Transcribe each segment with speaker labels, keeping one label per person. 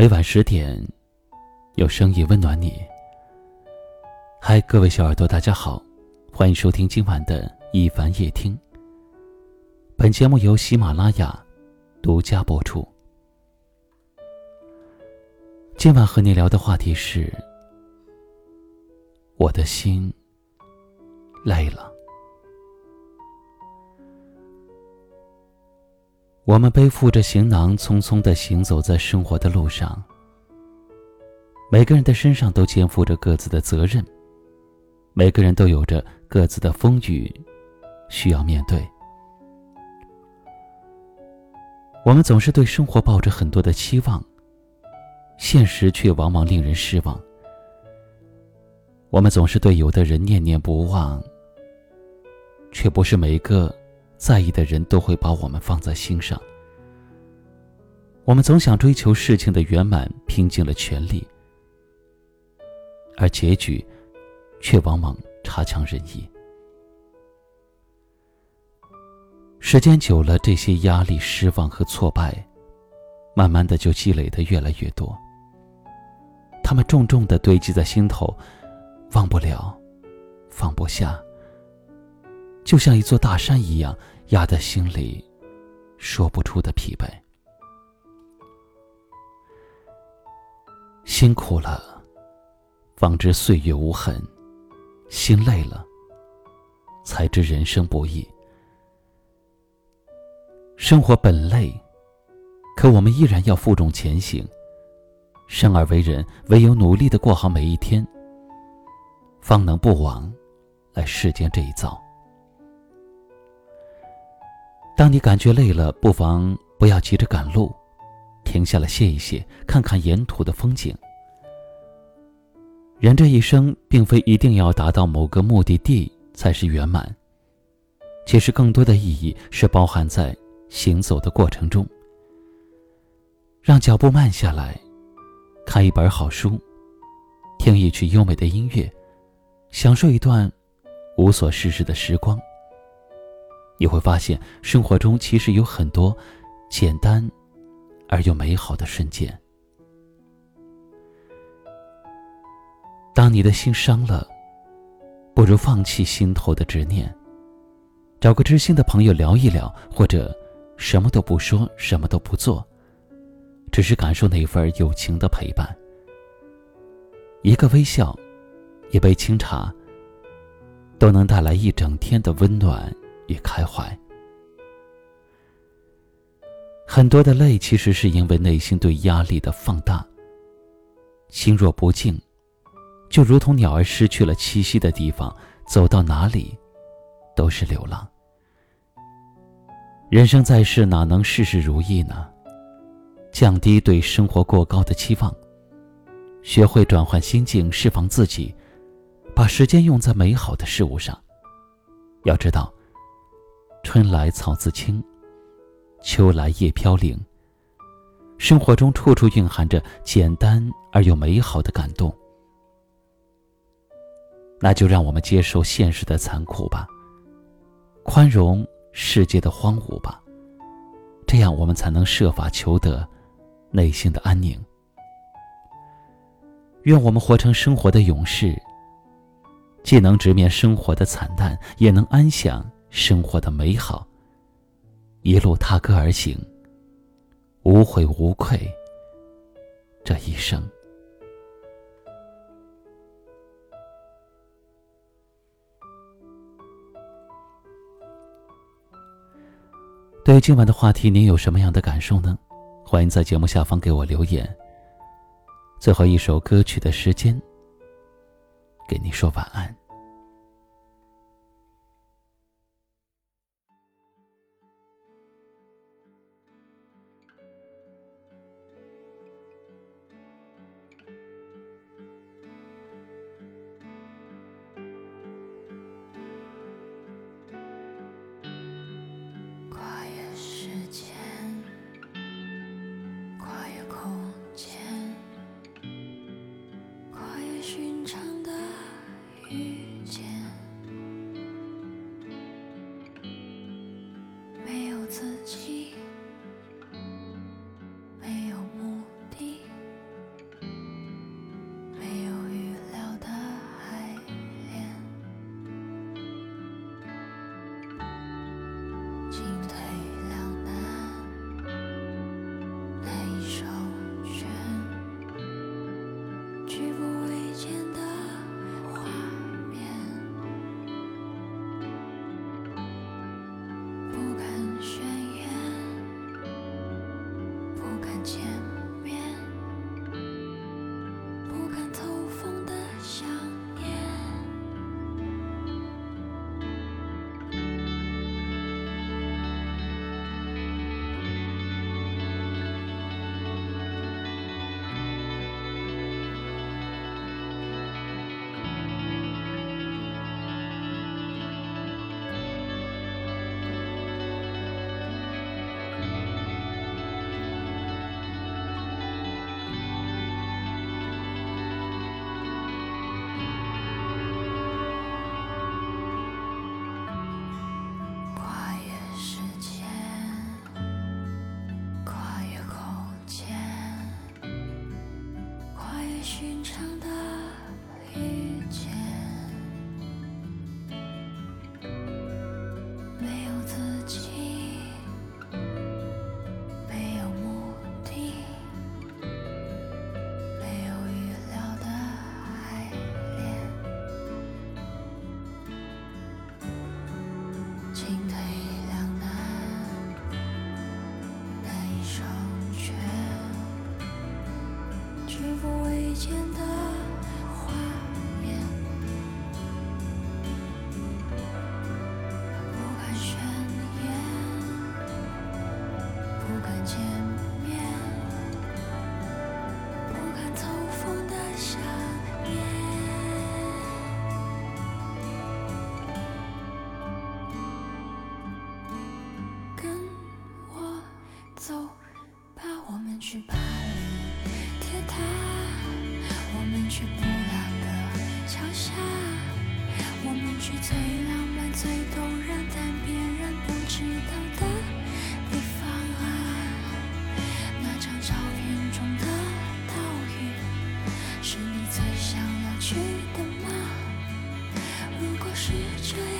Speaker 1: 每晚十点，有声音温暖你。嗨，各位小耳朵，大家好，欢迎收听今晚的一凡夜听。本节目由喜马拉雅独家播出。今晚和你聊的话题是：我的心累了。我们背负着行囊，匆匆的行走在生活的路上。每个人的身上都肩负着各自的责任，每个人都有着各自的风雨，需要面对。我们总是对生活抱着很多的期望，现实却往往令人失望。我们总是对有的人念念不忘，却不是每一个。在意的人都会把我们放在心上。我们总想追求事情的圆满，拼尽了全力，而结局却往往差强人意。时间久了，这些压力、失望和挫败，慢慢的就积累的越来越多。他们重重的堆积在心头，忘不了，放不下。就像一座大山一样压在心里，说不出的疲惫。辛苦了，方知岁月无痕；心累了，才知人生不易。生活本累，可我们依然要负重前行。生而为人，唯有努力的过好每一天，方能不枉来世间这一遭。当你感觉累了，不妨不要急着赶路，停下来歇一歇，看看沿途的风景。人这一生，并非一定要达到某个目的地才是圆满，其实更多的意义是包含在行走的过程中。让脚步慢下来，看一本好书，听一曲优美的音乐，享受一段无所事事的时光。你会发现，生活中其实有很多简单而又美好的瞬间。当你的心伤了，不如放弃心头的执念，找个知心的朋友聊一聊，或者什么都不说，什么都不做，只是感受那份友情的陪伴。一个微笑，一杯清茶，都能带来一整天的温暖。与开怀，很多的累其实是因为内心对压力的放大。心若不静，就如同鸟儿失去了栖息的地方，走到哪里都是流浪。人生在世，哪能事事如意呢？降低对生活过高的期望，学会转换心境，释放自己，把时间用在美好的事物上。要知道。春来草自青，秋来叶飘零。生活中处处蕴含着简单而又美好的感动，那就让我们接受现实的残酷吧，宽容世界的荒芜吧，这样我们才能设法求得内心的安宁。愿我们活成生活的勇士，既能直面生活的惨淡，也能安享。生活的美好，一路踏歌而行，无悔无愧。这一生，对于今晚的话题，您有什么样的感受呢？欢迎在节目下方给我留言。最后一首歌曲的时间，给你说晚安。
Speaker 2: 寻常的去的吗？如果是这样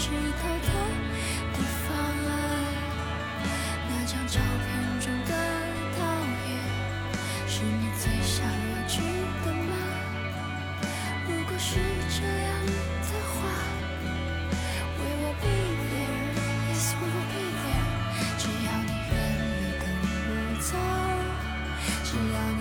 Speaker 2: 去到的地方那张照片中的倒影是你最想要去的吗？如果是这样的话 will be there yes will be there 只要你愿意跟我走只要你